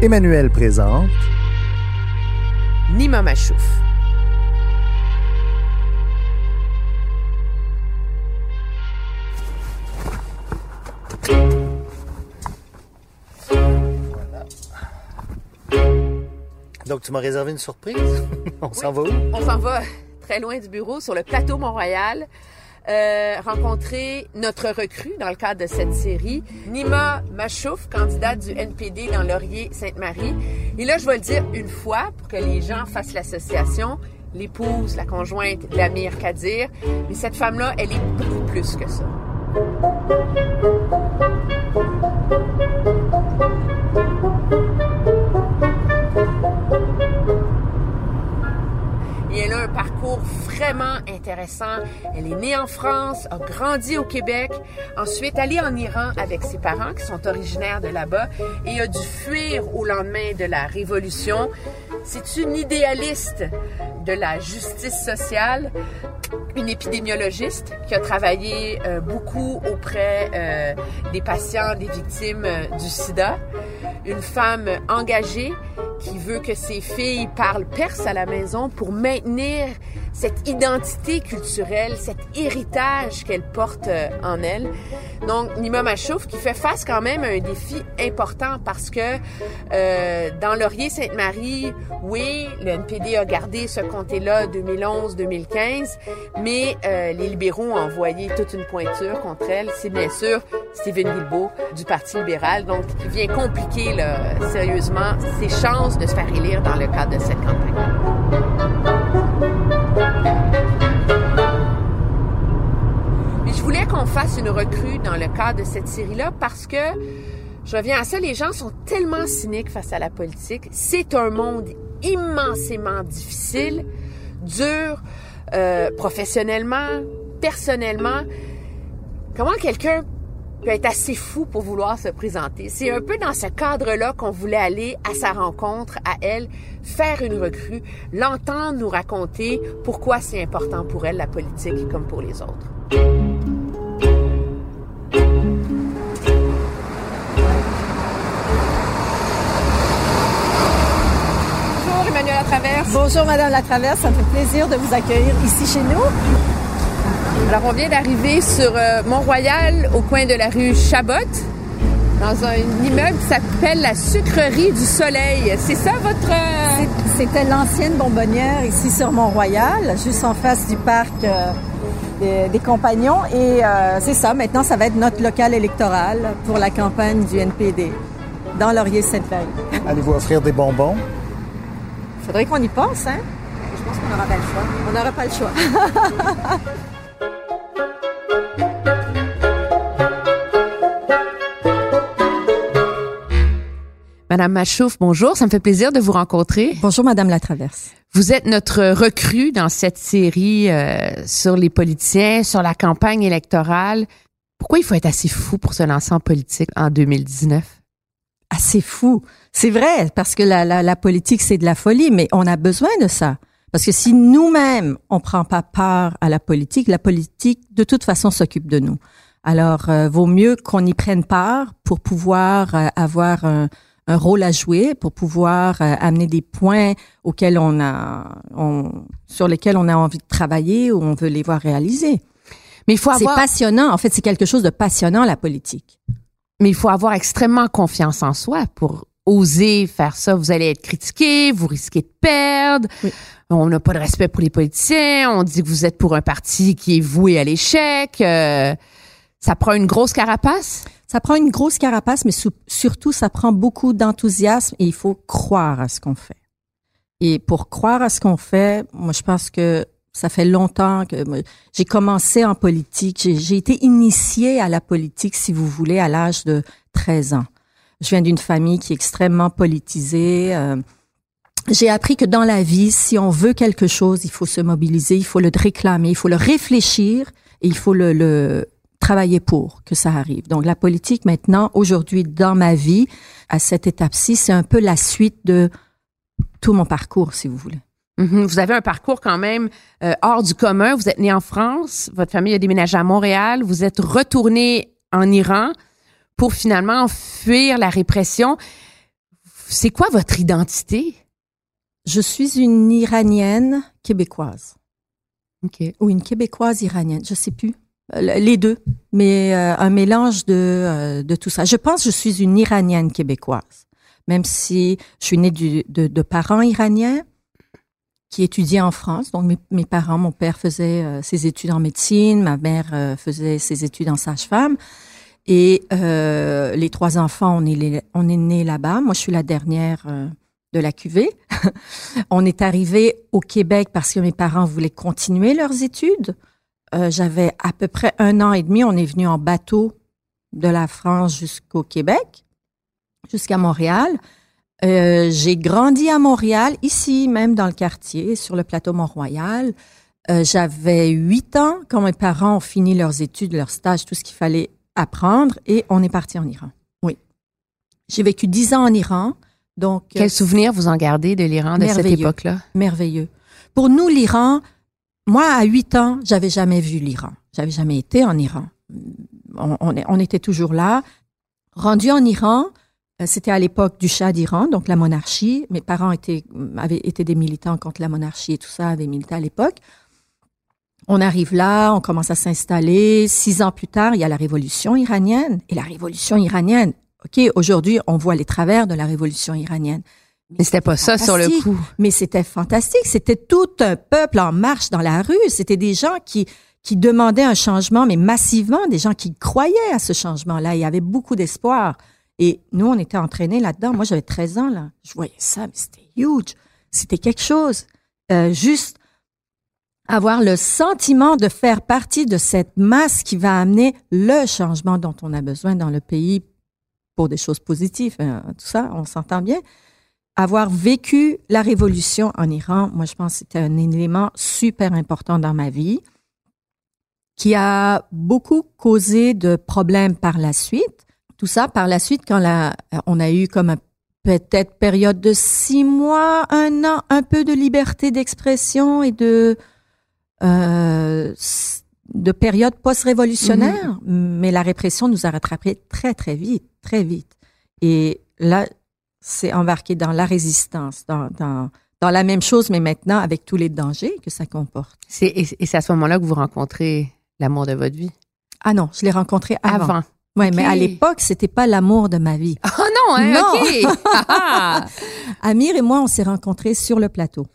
Emmanuel présente Nima Machouf. Donc, tu m'as réservé une surprise? On s'en va où? On s'en va très loin du bureau, sur le plateau Mont-Royal, euh, rencontrer notre recrue dans le cadre de cette série, Nima Machouf, candidate du NPD dans Laurier-Sainte-Marie. Et là, je vais le dire une fois pour que les gens fassent l'association. L'épouse, la conjointe d'Amir Kadir. Mais cette femme-là, elle est beaucoup plus que ça. Et elle a un parcours vraiment intéressant. Elle est née en France, a grandi au Québec, ensuite allée en Iran avec ses parents qui sont originaires de là-bas et a dû fuir au lendemain de la Révolution. C'est une idéaliste de la justice sociale, une épidémiologiste qui a travaillé euh, beaucoup auprès euh, des patients, des victimes euh, du sida, une femme engagée qui veut que ses filles parlent perse à la maison pour maintenir cette identité culturelle, cet héritage qu'elle porte euh, en elle. Donc, Nima Machouf qui fait face quand même à un défi important parce que euh, dans Laurier-Sainte-Marie, oui, le NPD a gardé ce comté-là 2011-2015, mais euh, les libéraux ont envoyé toute une pointure contre elle. C'est bien sûr Stephen Guilbeault du Parti libéral, donc qui vient compliquer là, sérieusement ses chances de se faire élire dans le cadre de cette campagne. Qu'on fasse une recrue dans le cadre de cette série-là parce que, je reviens à ça, les gens sont tellement cyniques face à la politique. C'est un monde immensément difficile, dur, euh, professionnellement, personnellement. Comment quelqu'un peut être assez fou pour vouloir se présenter? C'est un peu dans ce cadre-là qu'on voulait aller à sa rencontre, à elle, faire une recrue, l'entendre nous raconter pourquoi c'est important pour elle la politique comme pour les autres. Bonjour Emmanuel Latraverse. Bonjour Madame Latraverse, ça me fait plaisir de vous accueillir ici chez nous. Alors, on vient d'arriver sur euh, Mont-Royal, au coin de la rue Chabot, dans un immeuble qui s'appelle la Sucrerie du Soleil. C'est ça votre... euh, C'était l'ancienne bonbonnière ici sur Mont-Royal, juste en face du parc euh, des, des Compagnons. Et euh, c'est ça, maintenant, ça va être notre local électoral pour la campagne du NPD dans Laurier-Sainte-Marie. Allez-vous offrir des bonbons? Faudrait qu'on y pense, hein? Je pense qu'on n'aura pas le choix. On n'aura pas le choix. Madame Machouf, bonjour. Ça me fait plaisir de vous rencontrer. Bonjour Madame Latraverse. Vous êtes notre recrue dans cette série euh, sur les politiciens, sur la campagne électorale. Pourquoi il faut être assez fou pour se lancer en politique en 2019? assez fou. C'est vrai, parce que la, la, la politique, c'est de la folie, mais on a besoin de ça. Parce que si nous-mêmes, on prend pas part à la politique, la politique, de toute façon, s'occupe de nous. Alors, euh, vaut mieux qu'on y prenne part pour pouvoir euh, avoir un, un rôle à jouer, pour pouvoir euh, amener des points auxquels on a, on, sur lesquels on a envie de travailler ou on veut les voir réalisés. Mais il faut C'est avoir... passionnant. En fait, c'est quelque chose de passionnant, la politique. Mais il faut avoir extrêmement confiance en soi pour oser faire ça. Vous allez être critiqué, vous risquez de perdre. Oui. On n'a pas de respect pour les politiciens. On dit que vous êtes pour un parti qui est voué à l'échec. Euh, ça prend une grosse carapace? Ça prend une grosse carapace, mais surtout, ça prend beaucoup d'enthousiasme et il faut croire à ce qu'on fait. Et pour croire à ce qu'on fait, moi, je pense que ça fait longtemps que j'ai commencé en politique. J'ai, j'ai été initiée à la politique, si vous voulez, à l'âge de 13 ans. Je viens d'une famille qui est extrêmement politisée. euh, j'ai appris que dans la vie, si on veut quelque chose, il faut se mobiliser, il faut le réclamer, il faut le réfléchir et il faut le, le travailler pour que ça arrive. Donc la politique maintenant, aujourd'hui, dans ma vie, à cette étape-ci, c'est un peu la suite de tout mon parcours, si vous voulez. Mhm. Vous avez un parcours quand même euh, hors du commun. Vous êtes né en France, votre famille a déménagé à Montréal, vous êtes retourné en Iran pour finalement fuir la répression. C'est quoi votre identité? Je suis une Iranienne québécoise OK. ou une Québécoise iranienne, je sais plus. Euh, Les deux, mais euh, un mélange de, euh, de tout ça. Je pense que je suis une Iranienne québécoise, même si je suis née de, de parents iraniens qui étudiaient en France. Donc mes, mes parents, mon père faisait euh, ses études en médecine, ma mère euh, faisait ses études en sage-femme. Et les trois enfants, on est, on est nés là-bas. Moi, je suis la dernière de la cuvée. on est arrivé au Québec parce que mes parents voulaient continuer leurs études. Euh, J'avais à peu près un an et demi. On est venu en bateau de la France jusqu'au Québec, jusqu'à Montréal. Euh, J'ai grandi à Montréal, ici même dans le quartier, sur le plateau Mont-Royal. Euh, J'avais huit ans quand mes parents ont fini leurs études, leurs stages, tout ce qu'il fallait apprendre, et on est parti en Iran. Oui. J'ai vécu dix ans en Iran, donc euh, Quel souvenir vous en gardez de l'Iran de cette époque-là? merveilleux. Pour nous, l'Iran, moi, à 8 ans, j'avais jamais vu l'Iran. J'avais jamais été en Iran. On, on on était toujours là. Rendu en Iran, euh, c'était à l'époque du Shah d'Iran, donc la monarchie. Mes parents étaient, avaient été des militants contre la monarchie et tout ça, avaient milité à l'époque. On arrive là, on commence à s'installer. Six ans plus tard, il y a la révolution iranienne. Et la révolution iranienne, OK, aujourd'hui, on voit les travers de la révolution iranienne. Mais c'était pas ça sur le coup. Mais c'était fantastique. C'était tout un peuple en marche dans la rue. C'était des gens qui, qui demandaient un changement, mais massivement, des gens qui croyaient à ce changement-là. Il y avait beaucoup d'espoir. Et nous, on était entraînés là-dedans. Moi, j'avais 13 ans, là. Je voyais ça, mais c'était huge. C'était quelque chose. Euh, juste avoir le sentiment de faire partie de cette masse qui va amener le changement dont on a besoin dans le pays pour des choses positives. hein, tout ça, on s'entend bien avoir vécu la révolution en Iran, moi, je pense que c'était un élément super important dans ma vie qui a beaucoup causé de problèmes par la suite. Tout ça par la suite, quand la, on a eu comme peut-être période de six mois, un an, un peu de liberté d'expression et de euh, de période post-révolutionnaire, mais la répression nous a rattrapés très très vite, très vite. Et là, c'est embarqué dans la résistance, dans, dans, dans la même chose, mais maintenant avec tous les dangers que ça comporte. C'est, et, et c'est à ce moment-là que vous rencontrez l'amour de votre vie? Ah non, je l'ai rencontré avant. Avant. Ouais, mais à l'époque, c'était pas l'amour de ma vie. Ah non, hein? Non. OK. Amir et moi, on s'est rencontrés sur le plateau.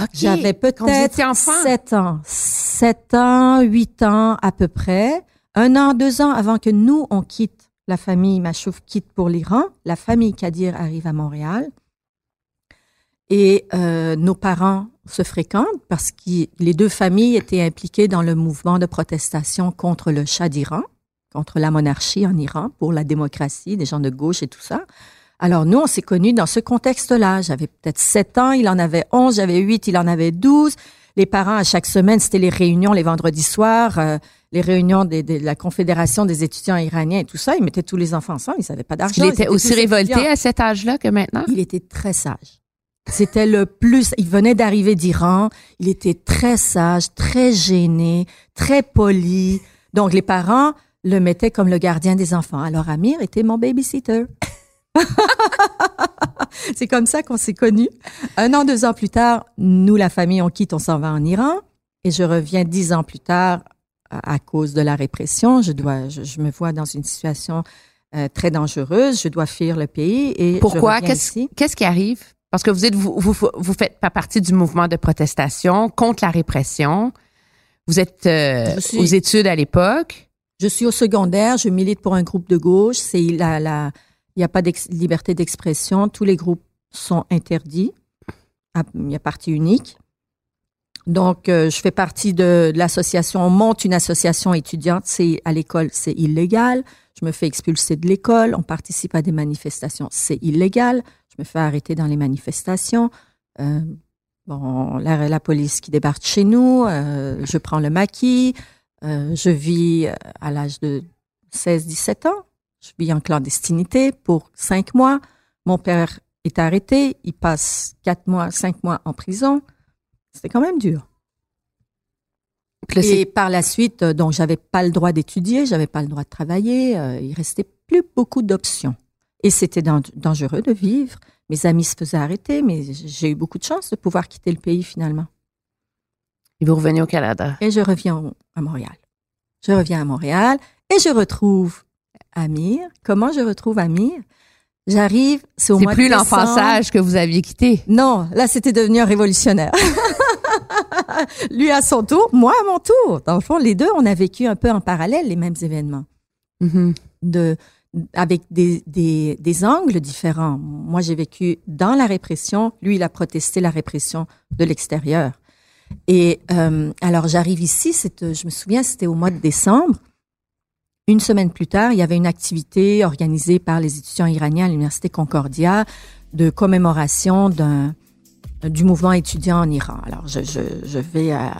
OK. J'avais peut-être étiez enfant? 7 ans, 7 ans, 8 ans à peu près. Un an, deux ans avant que nous, on quitte la famille Machouf quitte pour l'Iran. La famille Kadir arrive à Montréal. Et euh, nos parents se fréquentent parce que les deux familles étaient impliquées dans le mouvement de protestation contre le Shah d'Iran, contre la monarchie en Iran, pour la démocratie, des gens de gauche et tout ça. Alors nous, on s'est connus dans ce contexte-là. J'avais peut-être 7 ans, il en avait 11, j'avais 8, il en avait 12. Les parents, à chaque semaine, c'était les réunions les vendredis soirs, euh, les réunions des- de la Confédération des étudiants iraniens et tout ça. Ils mettaient tous les enfants ensemble, ils n'avaient pas d'argent. Il était aussi révolté étudiants. à cet âge-là que maintenant? Il était très sage. C'était le plus. Il venait d'arriver d'Iran. Il était très sage, très gêné, très poli. Donc les parents le mettaient comme le gardien des enfants. Alors Amir était mon babysitter. C'est comme ça qu'on s'est connus. Un an, deux ans plus tard, nous, la famille, on quitte, on s'en va en Iran. Et je reviens dix ans plus tard à, cause de la répression. Je dois, je, je me vois dans une situation euh, très dangereuse. Je dois fuir le pays et Pourquoi? Qu'est-ce qu'est-ce qui arrive? Parce que vous êtes vous, vous, vous faites pas partie du mouvement de protestation contre la répression. Vous êtes euh, suis- aux études à l'époque. Je suis au secondaire, je milite pour un groupe de gauche. C'est la, la, il n'y a pas de liberté d'expression. Tous les groupes sont interdits. Ah, Il y a parti unique. Donc, euh, je fais partie de, de l'association. On monte une association étudiante. C'est à l'école, c'est illégal. Je me fais expulser de l'école. On participe à des manifestations. C'est illégal. Je me fais arrêter dans les manifestations. Euh, bon, la, la police qui débarque chez nous. euh, je prends le maquis. Euh, je vis euh, à l'âge de 16-17 ans. Je vis en clandestinité pour cinq mois. Mon père est arrêté. Il passe quatre mois, cinq mois en prison. C'était quand même dur. Et par la suite, euh, donc, j'avais pas le droit d'étudier, j'avais pas le droit de travailler. euh, il restait plus beaucoup d'options. Et c'était dan- dangereux de vivre. Mes amis se faisaient arrêter, mais j'ai eu beaucoup de chance de pouvoir quitter le pays finalement. Et vous revenez au Canada? Et je reviens au- à Montréal. Je reviens à Montréal et je retrouve Amir. Comment je retrouve Amir? J'arrive, c'est au mois plus de décembre. l'enfant-sage que vous aviez quitté. Non, là, c'était devenu un révolutionnaire. Lui à son tour, moi à mon tour. Dans le fond, les deux, on a vécu un peu en parallèle les mêmes événements, Mhm. de, avec des, des, des angles différents. Moi, j'ai vécu dans la répression. Lui, il a protesté la répression de l'extérieur. Et euh, alors, j'arrive ici, c'est, je me souviens, c'était au mois de décembre. Une semaine plus tard, il y avait une activité organisée par les étudiants iraniens à l'Université Concordia de commémoration du mouvement étudiant en Iran. Alors, je, vais à,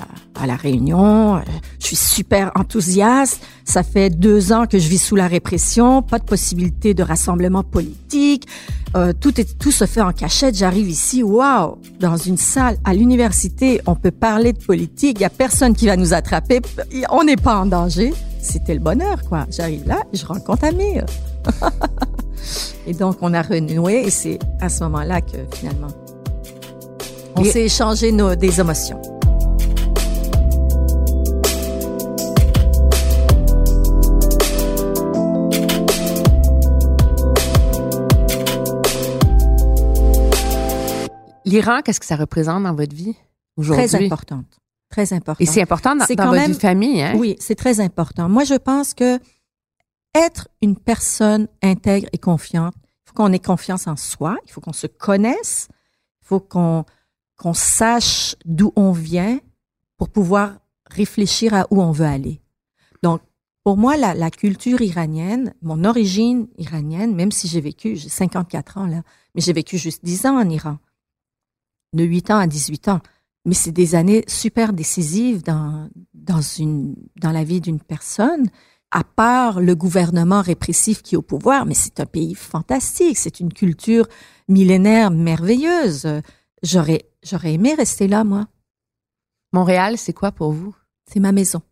la réunion, je suis super enthousiaste. Ça fait deux ans que je vis sous la répression, pas de possibilité de rassemblement politique. Euh, tout se fait en cachette. J'arrive ici, waouh, dans une salle à l'université, on peut parler de politique, il y a personne qui va nous attraper, on n'est pas en danger. C'était le bonheur, quoi. J'arrive là, je rencontre Amir. et donc, on a renoué et c'est à ce moment-là que finalement, on s'est échangé nos, des émotions. L'Iran, qu'est-ce que ça représente dans votre vie Très aujourd'hui? importante. Très importante. Et c'est important dans, dans votre même- famille, hein? Oui, c'est très important. Moi, je pense que être une personne intègre et confiante, il faut qu'on ait confiance en soi, il faut qu'on se connaisse, il faut qu'on qu'on sache d'où on vient pour pouvoir réfléchir à où on veut aller. Donc, pour moi, la, la culture iranienne, mon origine iranienne, même si j'ai vécu, j'ai 54 ans là, mais j'ai vécu juste 10 ans en Iran, de 8 ans à 18 ans. Mais c'est des années super décisives dans, dans, une, dans la vie d'une personne, à part le gouvernement répressif qui est au pouvoir, mais c'est un pays fantastique, c'est une culture millénaire merveilleuse. J'aurais, j'aurais aimé rester là, moi. Montréal, c'est quoi pour vous? C'est ma maison.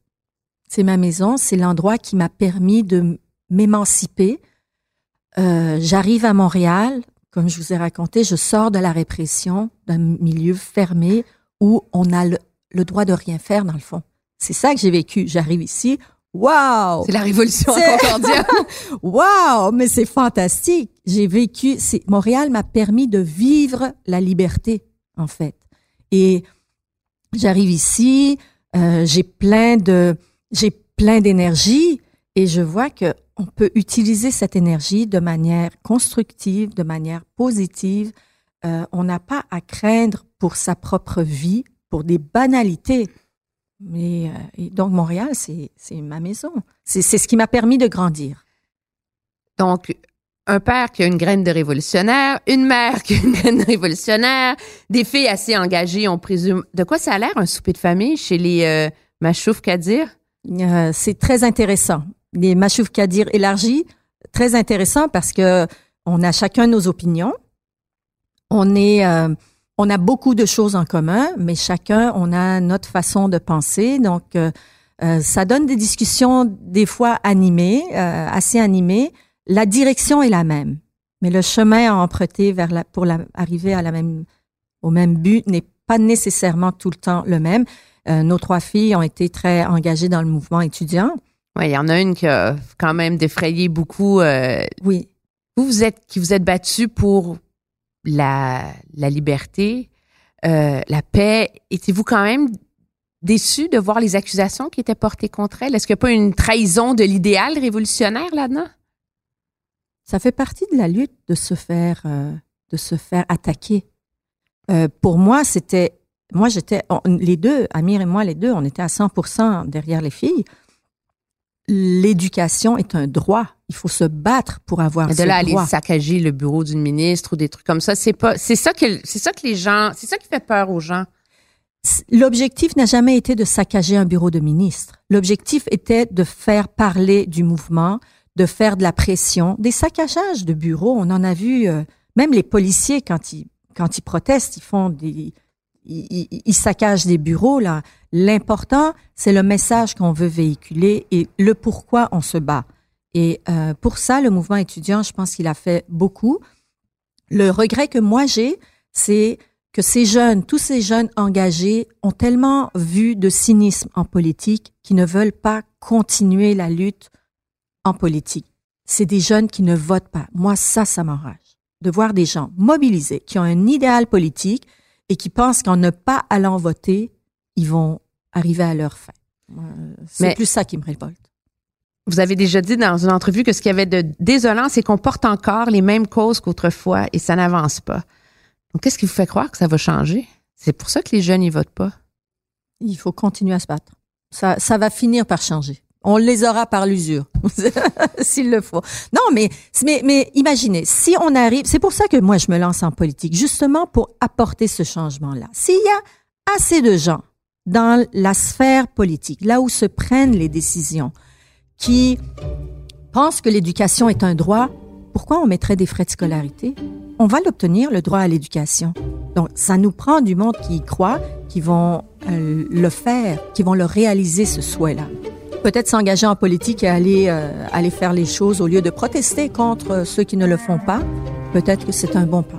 C'est ma maison, c'est l'endroit qui m'a permis de m'émanciper. Euh, J'arrive à Montréal, comme je vous ai raconté, je sors de la répression, d'un milieu fermé où on a le, le droit de rien faire dans le fond. C'est ça que j'ai vécu. J'arrive ici, waouh, C'est la révolution à Concordia. waouh, mais c'est fantastique. J'ai vécu, c'est Montréal m'a permis de vivre la liberté en fait. Et j'arrive ici, euh, j'ai plein de, j'ai plein d'énergie et je vois que on peut utiliser cette énergie de manière constructive, de manière positive. Euh, on n'a pas à craindre pour sa propre vie, pour des banalités. Mais euh, et donc Montréal, c'est ma maison. C'est c'est ce qui m'a permis de grandir. Donc, un père qui a une graine de révolutionnaire, une mère qui a une graine de révolutionnaire, des filles assez engagées, on présume. De quoi ça a l'air un souper de famille chez les euh, Machouf Kadir? Euh, c'est très intéressant. Les Machouf Kadir élargis, très intéressant parce que on a chacun nos opinions. On est, euh, on a beaucoup de choses en commun, mais chacun, on a notre façon de penser. Donc, euh, euh, ça donne des discussions des fois animées, euh, assez animées. La direction est la même, mais le chemin à emprunter vers la, pour la, arriver à la même, au même but n'est pas nécessairement tout le temps le même. Euh, nos trois filles ont été très engagées dans le mouvement étudiant. Il y en a une qui a quand même défrayé beaucoup. euh, Oui. vous, vous êtes qui vous êtes battu pour la, la liberté, euh, la paix. Étiez-vous quand même déçu de voir les accusations qui étaient portées contre elle? Est-ce qu'il n'y a pas une trahison de l'idéal révolutionnaire là-dedans? Ça fait partie de la lutte de se faire, euh, de se faire attaquer. Euh, pour moi, c'était, moi j'étais, les deux, Amir et moi, les deux, on était à 100% derrière les filles. L'éducation est un droit. Il faut se battre pour avoir de ce là aller saccager le bureau d'une ministre ou des trucs comme ça, c'est pas, c'est ça que, c'est ça que les gens, c'est ça qui fait peur aux gens. L'objectif n'a jamais été de saccager un bureau de ministre. L'objectif était de faire parler du mouvement, de faire de la pression, des saccages de bureaux. On en a vu, euh, même les policiers quand ils quand ils protestent, ils font des ils, ils- ils saccagent des bureaux là. L'important, c'est le message qu'on veut véhiculer et le pourquoi on se bat. Et euh, pour ça, le mouvement étudiant, je pense qu'il a fait beaucoup. Le regret que moi j'ai, c'est que ces jeunes, tous ces jeunes engagés ont tellement vu de cynisme en politique qu'ils ne veulent pas continuer la lutte en politique. C'est des jeunes qui ne votent pas. Moi, ça, ça m'enrage. De voir des gens mobilisés, qui ont un idéal politique et qui pensent qu'en ne pas allant voter, ils vont arriver à leur fin. Moi, C'est plus ça qui me révolte. Vous avez déjà dit dans une entrevue que ce qu'il y avait de désolant, c'est qu'on porte encore les mêmes causes qu'autrefois et ça n'avance pas. Donc, qu'est-ce qui vous fait croire que ça va changer? C'est pour ça que les jeunes, ils votent pas. Il faut continuer à se battre. Ça, ça va finir par changer. On les aura par l'usure, s'il le faut. Non, mais, mais, mais imaginez, si on arrive, c'est pour ça que moi je me lance en politique, justement pour apporter ce changement-là. S'il y a assez de gens dans la sphère politique, là où se prennent les décisions, qui pensent que l'éducation est un droit, pourquoi on mettrait des frais de scolarité? On va l'obtenir, le droit à l'éducation. Donc, ça nous prend du monde qui y croit, qui vont euh, le faire, qui vont le réaliser, ce souhait-là. Peut-être s'engager en politique et aller, euh, aller faire les choses au lieu de protester contre euh, ceux qui ne le font pas. Peut-être que c'est un bon pas.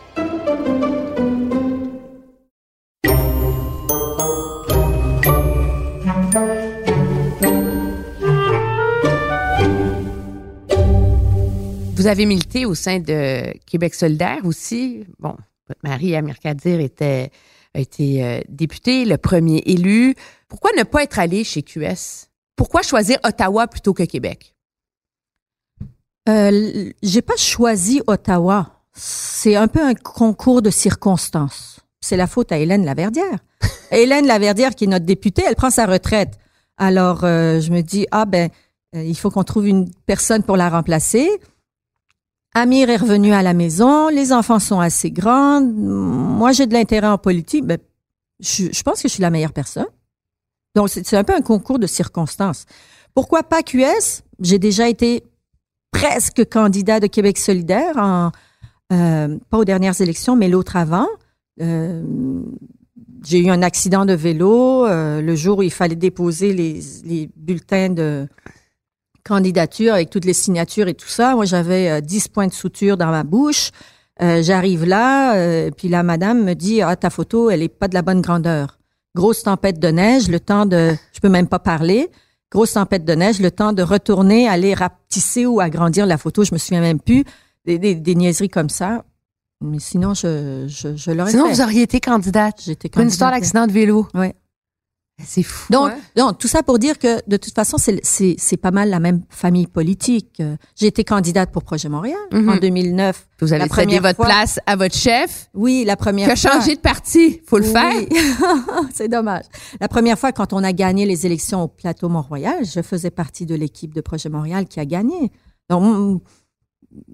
Vous avez milité au sein de Québec solidaire aussi. Bon, votre mari, Amir Kadir, était, a été euh, député, le premier élu. Pourquoi ne pas être allé chez QS? Pourquoi choisir Ottawa plutôt que Québec? Euh, j'ai pas choisi Ottawa. C'est un peu un concours de circonstances. C'est la faute à Hélène Laverdière. Hélène Laverdière, qui est notre députée, elle prend sa retraite. Alors, euh, je me dis, ah ben, euh, il faut qu'on trouve une personne pour la remplacer. Amir est revenu à la maison, les enfants sont assez grands. Moi, j'ai de l'intérêt en politique. Ben, je, je pense que je suis la meilleure personne. Donc, c'est un peu un concours de circonstances. Pourquoi pas QS? J'ai déjà été presque candidat de Québec solidaire, euh, pas aux dernières élections, mais l'autre avant. Euh, j'ai eu un accident de vélo euh, le jour où il fallait déposer les, les bulletins de candidature avec toutes les signatures et tout ça. Moi, j'avais euh, 10 points de suture dans ma bouche. Euh, J'arrive là, euh, puis la madame me dit Ah, ta photo, elle est pas de la bonne grandeur. Grosse tempête de neige, le temps de. Je peux même pas parler grosse tempête de neige, le temps de retourner, aller rapetisser ou agrandir la photo, je me souviens même plus, des, des, des niaiseries comme ça. Mais sinon, je, je, je l'aurais Sinon, fait. vous auriez été candidate. J'étais Pour une candidate. histoire d'accident de vélo. Ouais. C'est fou. Donc, hein? donc, tout ça pour dire que de toute façon, c'est- pas mal la même famille politique. J'ai été candidate pour Projet Montréal Mhm. en 2009. vous avez cédé votre fois- place à votre chef Oui, la première qui a fois. changé de parti. Faut le Oui. faire. c'est dommage. La première fois, quand on a gagné les élections au plateau Mont-Royal, je faisais partie de l'équipe de Projet Montréal qui a gagné. Donc, mm,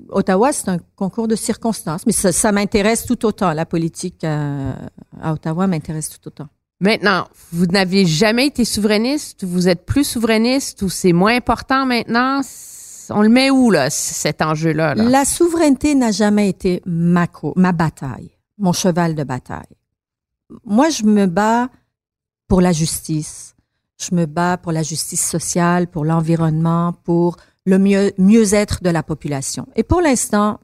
Ottawa, c'est un concours de circonstances, mais ça, ça m'intéresse tout autant. La politique euh, à Ottawa m'intéresse tout autant. Maintenant, vous n'aviez jamais été souverainiste, vous êtes plus souverainiste ou c'est moins important maintenant? On le met où, là, cet enjeu-là? là? La souveraineté n'a jamais été ma, ma bataille, mon cheval de bataille. Moi, je me bats pour la justice. Je me bats pour la justice sociale, pour l'environnement, pour le mieux, mieux-être de la population. Et pour l'instant,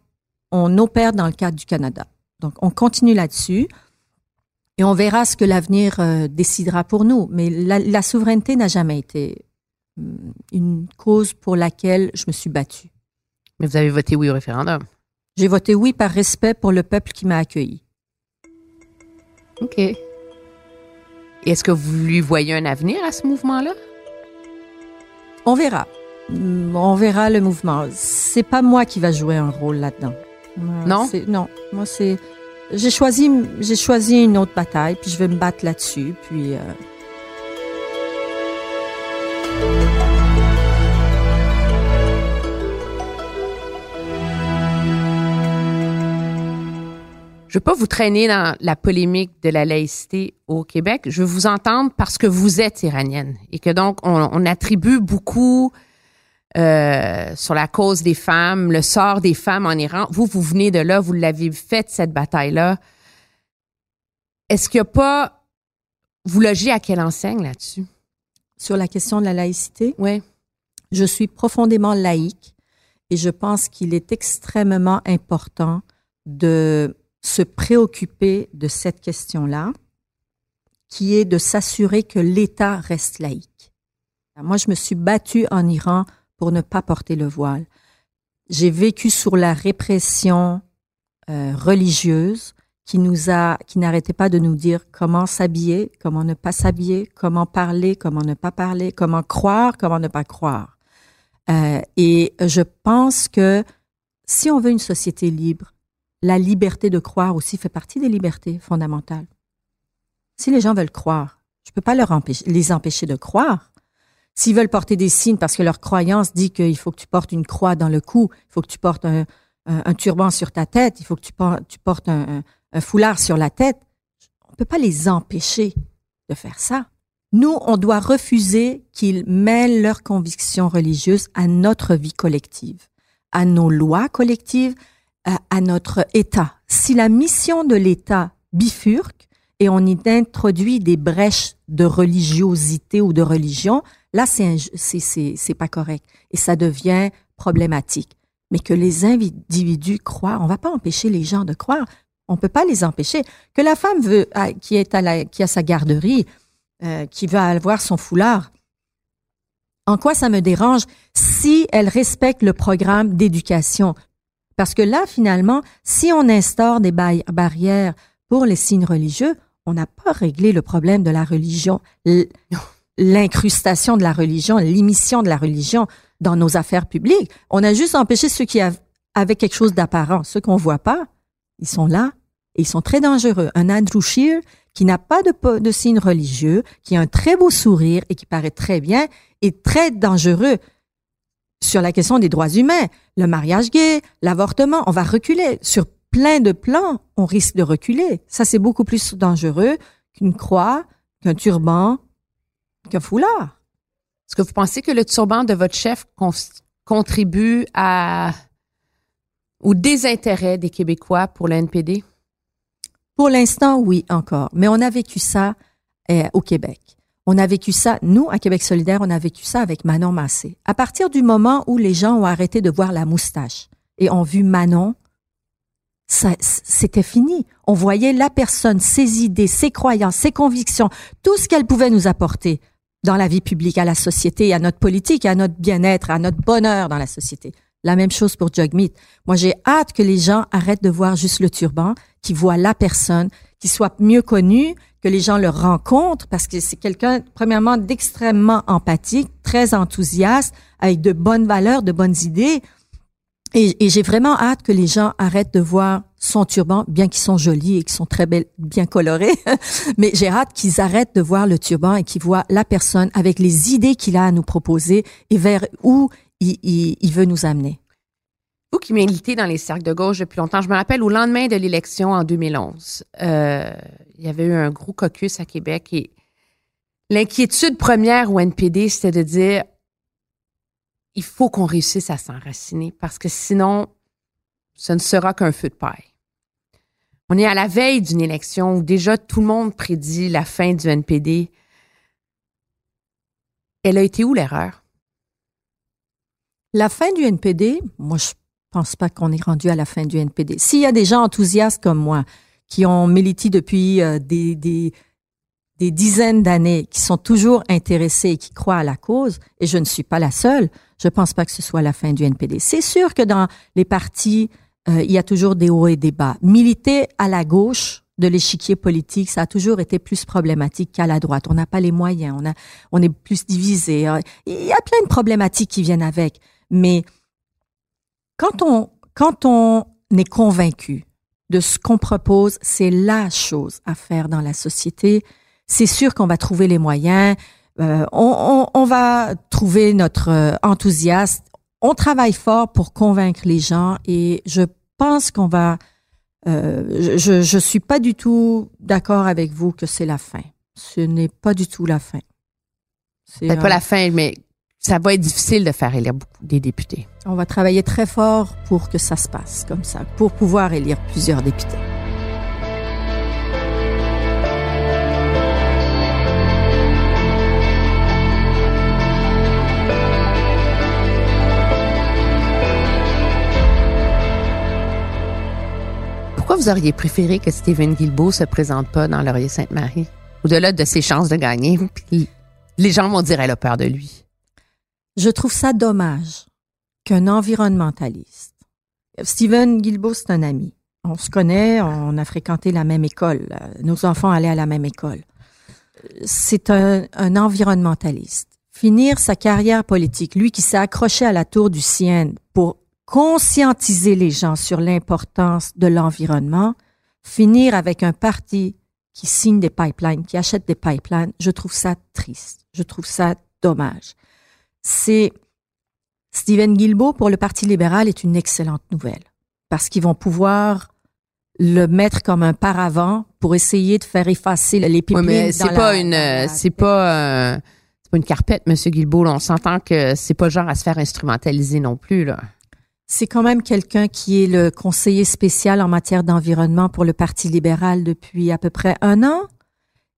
on opère dans le cadre du Canada. Donc, on continue là-dessus et on verra ce que l'avenir euh, décidera pour nous. Mais la, la souveraineté n'a jamais été hum, une cause pour laquelle je me suis battue. Mais vous avez voté oui au référendum. J'ai voté oui par respect pour le peuple qui m'a accueilli. OK. Est-ce que vous lui voyez un avenir à ce mouvement-là? On verra. Mm, On verra le mouvement. C'est pas moi qui va jouer un rôle là-dedans. Non? Non. Moi, c'est. J'ai choisi, j'ai choisi une autre bataille, puis je vais me battre là-dessus. Puis. euh, Je veux pas vous traîner dans la polémique de la laïcité au Québec. Je veux vous entendre parce que vous êtes iranienne et que donc on, on attribue beaucoup euh, sur la cause des femmes, le sort des femmes en Iran. Vous, vous venez de là, vous l'avez fait cette bataille-là. Est-ce qu'il n'y a pas vous logez à quelle enseigne là-dessus? Sur la question de la laïcité, Oui. je suis profondément laïque et je pense qu'il est extrêmement important de se préoccuper de cette question-là, qui est de s'assurer que l'État reste laïque. Moi, je me suis battue en Iran pour ne pas porter le voile. J'ai vécu sur la répression euh, religieuse qui nous a, qui n'arrêtait pas de nous dire comment s'habiller, comment ne pas s'habiller, comment parler, comment ne pas parler, comment croire, comment ne pas croire. Euh, et je pense que si on veut une société libre, la liberté de croire aussi fait partie des libertés fondamentales. Si les gens veulent croire, je peux pas les empêcher de croire. S'ils veulent porter des signes parce que leur croyance dit qu'il faut que tu portes une croix dans le cou, il faut que tu portes un, turban sur ta tête, il faut que tu, por- tu portes un, foulard sur la tête, on peut pas les empêcher de faire ça. Nous, on doit refuser qu'ils mêlent leurs convictions religieuses à notre vie collective, à nos lois collectives, à notre État. Si la mission de l'État bifurque et on y introduit des brèches de religiosité ou de religion, là, c'est pas correct et ça devient problématique. Mais que les individus croient, on va pas empêcher les gens de croire. On peut pas les empêcher. Que la femme veut, ah, qui est à la, qui a sa garderie, euh, qui veut avoir son foulard, en quoi ça me dérange si elle respecte le programme d'éducation? Parce que là, finalement, si on instaure des ba- barrières pour les signes religieux, on n'a pas réglé le problème de la religion, l'incrustation de la religion, l'émission de la religion dans nos affaires publiques. On a juste empêché ceux qui av- avaient quelque chose d'apparent. Ceux qu'on voit pas, ils sont là et ils sont très dangereux. Un Andrew qui n'a pas de, de signe religieux, qui a un très beau sourire et qui paraît très bien, est très dangereux sur la question des droits humains, le mariage gay, l'avortement. On va reculer sur plein de plans. On risque de reculer. Ça, c'est beaucoup plus dangereux qu'une croix, qu'un turban, qu'un foulard. Est-ce que vous pensez que le turban de votre chef contribue à au désintérêt des Québécois pour le NPD? Pour l'instant, oui, encore. Mais on a vécu ça euh, au Québec. On a vécu ça, nous, à Québec solidaire, on a vécu ça avec Manon Massé. À partir du moment où les gens ont arrêté de voir la moustache et ont vu Manon, c'était fini. On voyait la personne, ses idées, ses croyances, ses convictions, tout ce qu'elle pouvait nous apporter dans la vie publique, à la société, à notre politique, à notre bien-être, à notre bonheur dans la société. La même chose pour Jugmeat. Moi, j'ai hâte que les gens arrêtent de voir juste le turban, qu'ils voient la personne, qu'ils soient mieux connus, que les gens le rencontrent, parce que c'est quelqu'un, premièrement, d'extrêmement empathique, très enthousiaste, avec de bonnes valeurs, de bonnes idées. Et j'ai vraiment hâte que les gens arrêtent de voir son turban, bien qu'ils sont jolis et qu'ils sont très belles, bien colorés. Mais j'ai hâte qu'ils arrêtent de voir le turban et qu'ils voient la personne avec les idées qu'il a à nous proposer et vers où il, veut nous amener. Vous qui milité dans les cercles de gauche depuis longtemps. Je me rappelle au lendemain de l'élection en 2011, euh, il y avait eu un gros caucus à Québec et l'inquiétude première au NPD, c'était de dire il faut qu'on réussisse à s'enraciner parce que sinon, ce ne sera qu'un feu de paille. On est à la veille d'une élection où déjà tout le monde prédit la fin du NPD. Elle a été où l'erreur? La fin du NPD, moi, je pense pas qu'on est rendu à la fin du NPD. S'il y a des gens enthousiastes comme moi qui ont milité depuis euh, des, des, dizaines d'années, qui sont toujours intéressés et qui croient à la cause, et je ne suis pas la seule, je pense pas que ce soit la fin du NPD. C'est sûr que dans les partis, euh, il y a toujours des hauts et des bas. Militer à la gauche de l'échiquier politique, ça a toujours été plus problématique qu'à la droite. On n'a pas les moyens, on, a, on est plus divisé. Il y a plein de problématiques qui viennent avec. Mais quand on, quand on est convaincu de ce qu'on propose, c'est la chose à faire dans la société. C'est sûr qu'on va trouver les moyens, euh, on, on, on, va trouver notre euh, enthousiasme. On travaille fort pour convaincre les gens et je pense qu'on va. Euh, je je suis pas du tout d'accord avec vous que c'est la fin. Ce n'est pas du tout la fin. C'est pas la fin, mais ça va être difficile de faire élire beaucoup des députés. On va travailler très fort pour que ça se passe comme ça, pour pouvoir élire plusieurs députés. Vous auriez préféré que Stephen Guilbeault se présente pas dans Laurier-Sainte-Marie? Au-delà de ses chances de gagner, les gens vont dire elle a peur de lui. Je trouve ça dommage qu'un environnementaliste, Steven Guilbeault, c'est un ami. On se connaît, on a fréquenté la même école, nos enfants allaient à la même école. C'est un, un environnementaliste. Finir sa carrière politique, lui qui s'est accroché à la tour du Sienne pour conscientiser les gens sur l'importance de l'environnement, finir avec un parti qui signe des pipelines, qui achète des pipelines, je trouve ça triste. Je trouve ça dommage c'est Stephen Guilbeault pour le Parti libéral est une excellente nouvelle parce qu'ils vont pouvoir le mettre comme un paravent pour essayer de faire effacer les pipelines. Oui, mais c'est pas une, c'est pas, c'est pas une carpette, Monsieur Guilbeault. On s'entend que c'est pas genre à se faire instrumentaliser non plus là. C'est quand même quelqu'un qui est le conseiller spécial en matière d'environnement pour le Parti libéral depuis à peu près un an.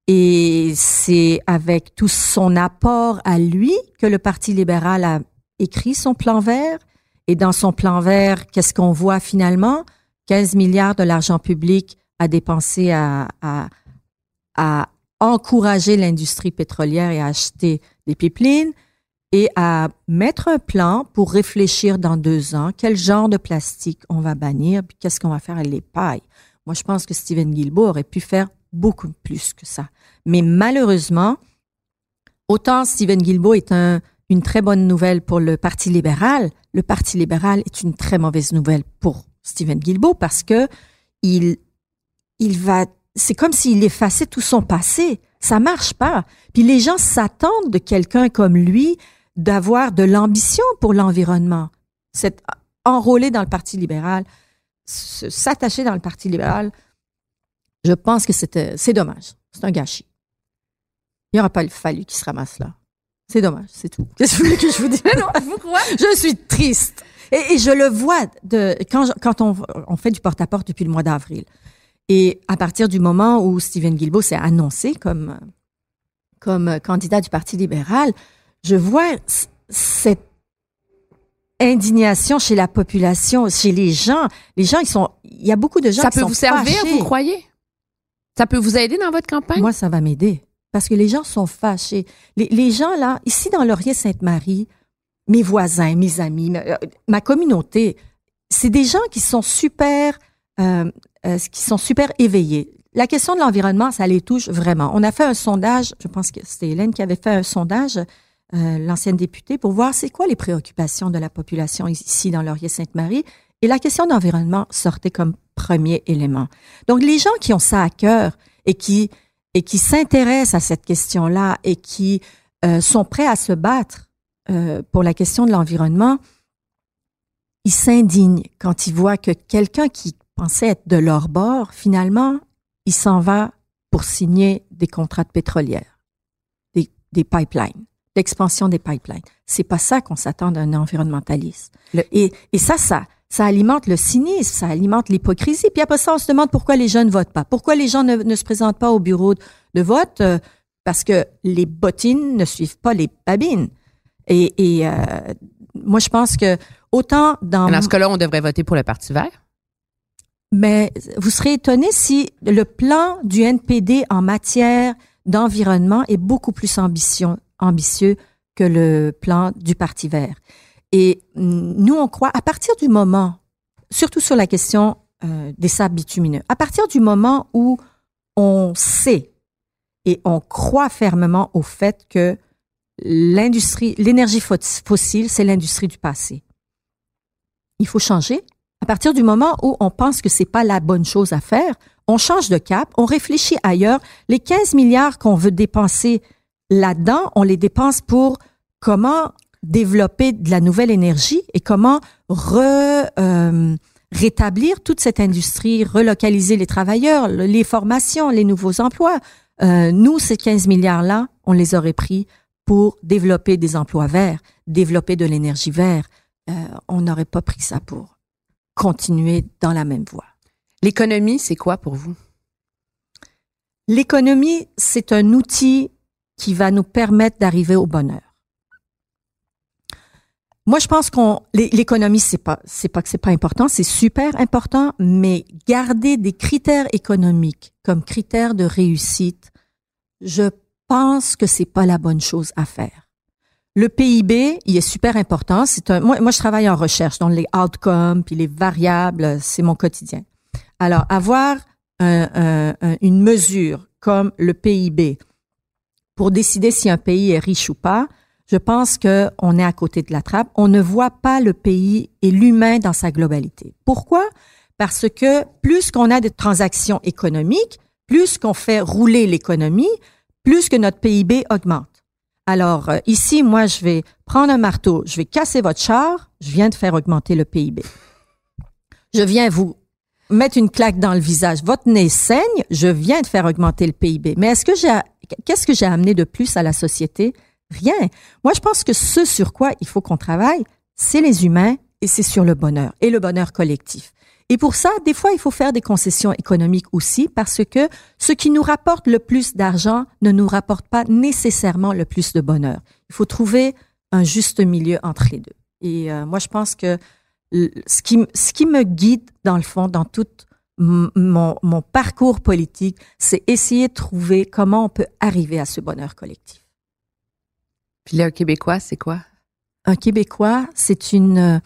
Et c'est avec tout son apport à lui que le Parti libéral a écrit son plan vert. Et dans son plan vert, qu'est-ce qu'on voit finalement? 15 milliards de l'argent public à dépenser à, encourager l'industrie pétrolière et à acheter des pipelines et à mettre un plan pour réfléchir dans deux ans quel genre de plastique on va bannir, puis qu'est-ce qu'on va faire avec les pailles. Moi, je pense que Steven Guilbeault aurait pu faire beaucoup plus que ça. Mais malheureusement, autant Stephen Guilbeault est un, une très bonne nouvelle pour le Parti libéral, le Parti libéral est une très mauvaise nouvelle pour Stephen Guilbeault parce que il, il va, c'est comme s'il effaçait tout son passé. Ça marche pas. Puis les gens s'attendent de quelqu'un comme lui d'avoir de l'ambition pour l'environnement. C'est enrôler dans le Parti libéral, s'attacher dans le Parti libéral, je pense que c'est dommage. C'est un gâchis. Il n'y aura pas fallu qu'il se ramasse là. C'est dommage, c'est tout. Qu'est-ce que vous je vous dise? non, pourquoi? Je suis triste. Et, je le vois de, quand, quand on, on fait du porte-à-porte depuis le mois d'avril. Et à partir du moment où Stephen Guilbeault s'est annoncé comme, comme candidat du Parti libéral, je vois cette indignation chez la population, chez les gens. Les gens, ils sont, il y a beaucoup de gens Ça qui peut sont vous servir, fâchés. vous croyez? Ça peut vous aider dans votre campagne? Moi, ça va m'aider. Parce que les gens sont fâchés. Les, les gens, là, ici dans Laurier-Sainte-Marie, mes voisins, mes amis, ma, euh, ma communauté, c'est des gens qui sont super, euh, euh, qui sont super éveillés. La question de l'environnement, ça les touche vraiment. On a fait un sondage, je pense que c'était Hélène qui avait fait un sondage, euh, l'ancienne députée, pour voir c'est quoi les préoccupations de la population ici dans Laurier-Sainte-Marie. Et la question d'environnement sortait comme premier élément. Donc, les gens qui ont ça à cœur et qui, et qui s'intéressent à cette question-là et qui euh, sont prêts à se battre euh, pour la question de l'environnement, ils s'indignent quand ils voient que quelqu'un qui pensait être de leur bord, finalement, il s'en va pour signer des contrats de pétrolière, des, des pipelines, l'expansion des pipelines. C'est pas ça qu'on s'attend d'un environnementaliste. Le- Et, et ça, ça, ça alimente le cynisme, ça alimente l'hypocrisie. Puis après ça, on se demande pourquoi les jeunes ne votent pas. Pourquoi les gens ne, ne se présentent pas au bureau de, vote? Euh, parce que les bottines ne suivent pas les babines. Et, et euh, moi, je pense que autant dans... Dans ce cas-là, on devrait voter pour le Parti vert. Mais vous serez étonné si le plan du NPD en matière d'environnement est beaucoup plus ambition- ambitieux que le plan du Parti vert. Et mm, nous, on croit, à partir du moment, surtout sur la question euh, des sables bitumineux, à partir du moment où on sait et on croit fermement au fait que l'industrie, l'énergie fo- fossile, c'est l'industrie du passé. Il faut changer. À partir du moment où on pense que c'est pas la bonne chose à faire, on change de cap, on réfléchit ailleurs. Les 15 milliards qu'on veut dépenser là-dedans, on les dépense pour comment développer de la nouvelle énergie et comment re, euh, rétablir toute cette industrie, relocaliser les travailleurs, le- les formations, les nouveaux emplois. Euh, nous, ces 15 milliards-là, on les aurait pris pour développer des emplois verts, développer de l'énergie verte. Euh, on n'aurait pas pris ça pour continuer dans la même voie. L'économie, c'est quoi pour vous? L'économie, c'est un outil qui va nous permettre d'arriver au bonheur. Moi, je pense qu'on l'é- l'économie, c'est pas c'est pas que c'est pas important, c'est super important, mais garder des critères économiques comme critères de réussite, je pense que c'est pas la bonne chose à faire. Le PIB, il est super important. C'est un, moi, moi, je travaille en recherche, donc les outcomes puis les variables, c'est mon quotidien. Alors, avoir un- une mesure comme le PIB pour décider si un pays est riche ou pas, je pense que on est à côté de la trappe. On ne voit pas le pays et l'humain dans sa globalité. Pourquoi? Parce que plus qu'on a de transactions économiques, plus qu'on fait rouler l'économie, plus que notre PIB augmente. Alors euh, ici, moi, je vais prendre un marteau, je vais casser votre char, je viens de faire augmenter le PIB. Je viens vous mettre une claque dans le visage, votre nez saigne, je viens de faire augmenter le PIB. Mais est-ce que j'ai, qu'est-ce que j'ai amené de plus à la société? Rien. Moi, je pense que ce sur quoi il faut qu'on travaille, c'est les humains et c'est sur le bonheur et le bonheur collectif. Et pour ça, des fois, il faut faire des concessions économiques aussi parce que ce qui nous rapporte le plus d'argent ne nous rapporte pas nécessairement le plus de bonheur. Il faut trouver un juste milieu entre les deux. Et euh, moi, je pense que ce qui, ce qui me guide, dans le fond, dans tout m- mon, mon parcours politique, c'est essayer de trouver comment on peut arriver à ce bonheur collectif. Puis là, un Québécois, c'est quoi? Un Québécois, c'est une,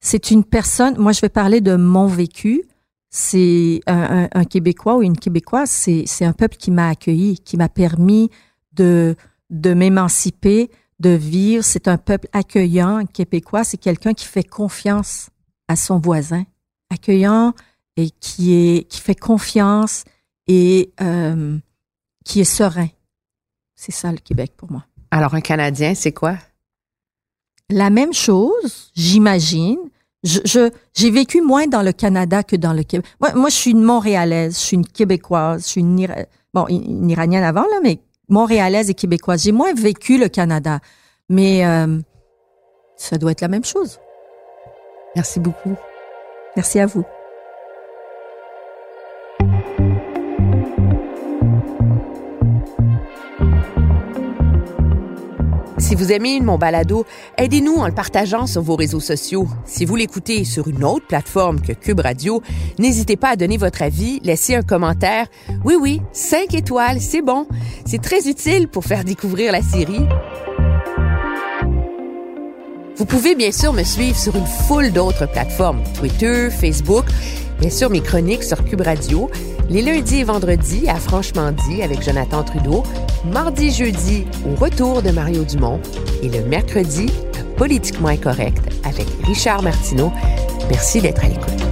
c'est une personne. Moi, je vais parler de mon vécu. C'est un, un- un Québécois ou une Québécoise. C'est, c'est un peuple qui m'a accueilli, qui m'a permis de, de m'émanciper, de vivre. C'est un peuple accueillant. Un Québécois, c'est quelqu'un qui fait confiance à son voisin, accueillant et qui est, qui fait confiance et euh, qui est serein. C'est ça le Québec pour moi. Alors, un Canadien, c'est quoi? La même chose, j'imagine. Je, je- j'ai vécu moins dans le Canada que dans le Québec. Moi, moi, je suis une Montréalaise, je suis une Québécoise, je suis une, bon, une Iranienne avant, là, mais Montréalaise et Québécoise. J'ai moins vécu le Canada. Mais euh, ça doit être la même chose. Merci beaucoup. Merci à vous. Si vous aimez mon balado, aidez-nous en le partageant sur vos réseaux sociaux. Si vous l'écoutez sur une autre plateforme que Cube Radio, n'hésitez pas à donner votre avis, laisser un commentaire. Oui, oui, cinq étoiles, c'est bon. C'est très utile pour faire découvrir la série. Vous pouvez bien sûr me suivre sur une foule d'autres plateformes, Twitter, Facebook, bien sûr mes chroniques sur Cube Radio, les lundis et vendredis à Franchement dit avec Jonathan Trudeau, mardi, jeudi au retour de Mario Dumont et le mercredi Politiquement Incorrect avec Richard Martineau. Merci d'être à l'écoute.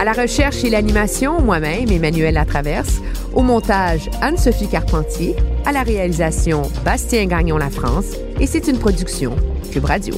À la recherche et l'animation, moi-même, Emmanuel Latraverse. Au montage, Anne-Sophie Carpentier. À la réalisation, Bastien Gagnon La France. Et c'est une production Cube Radio.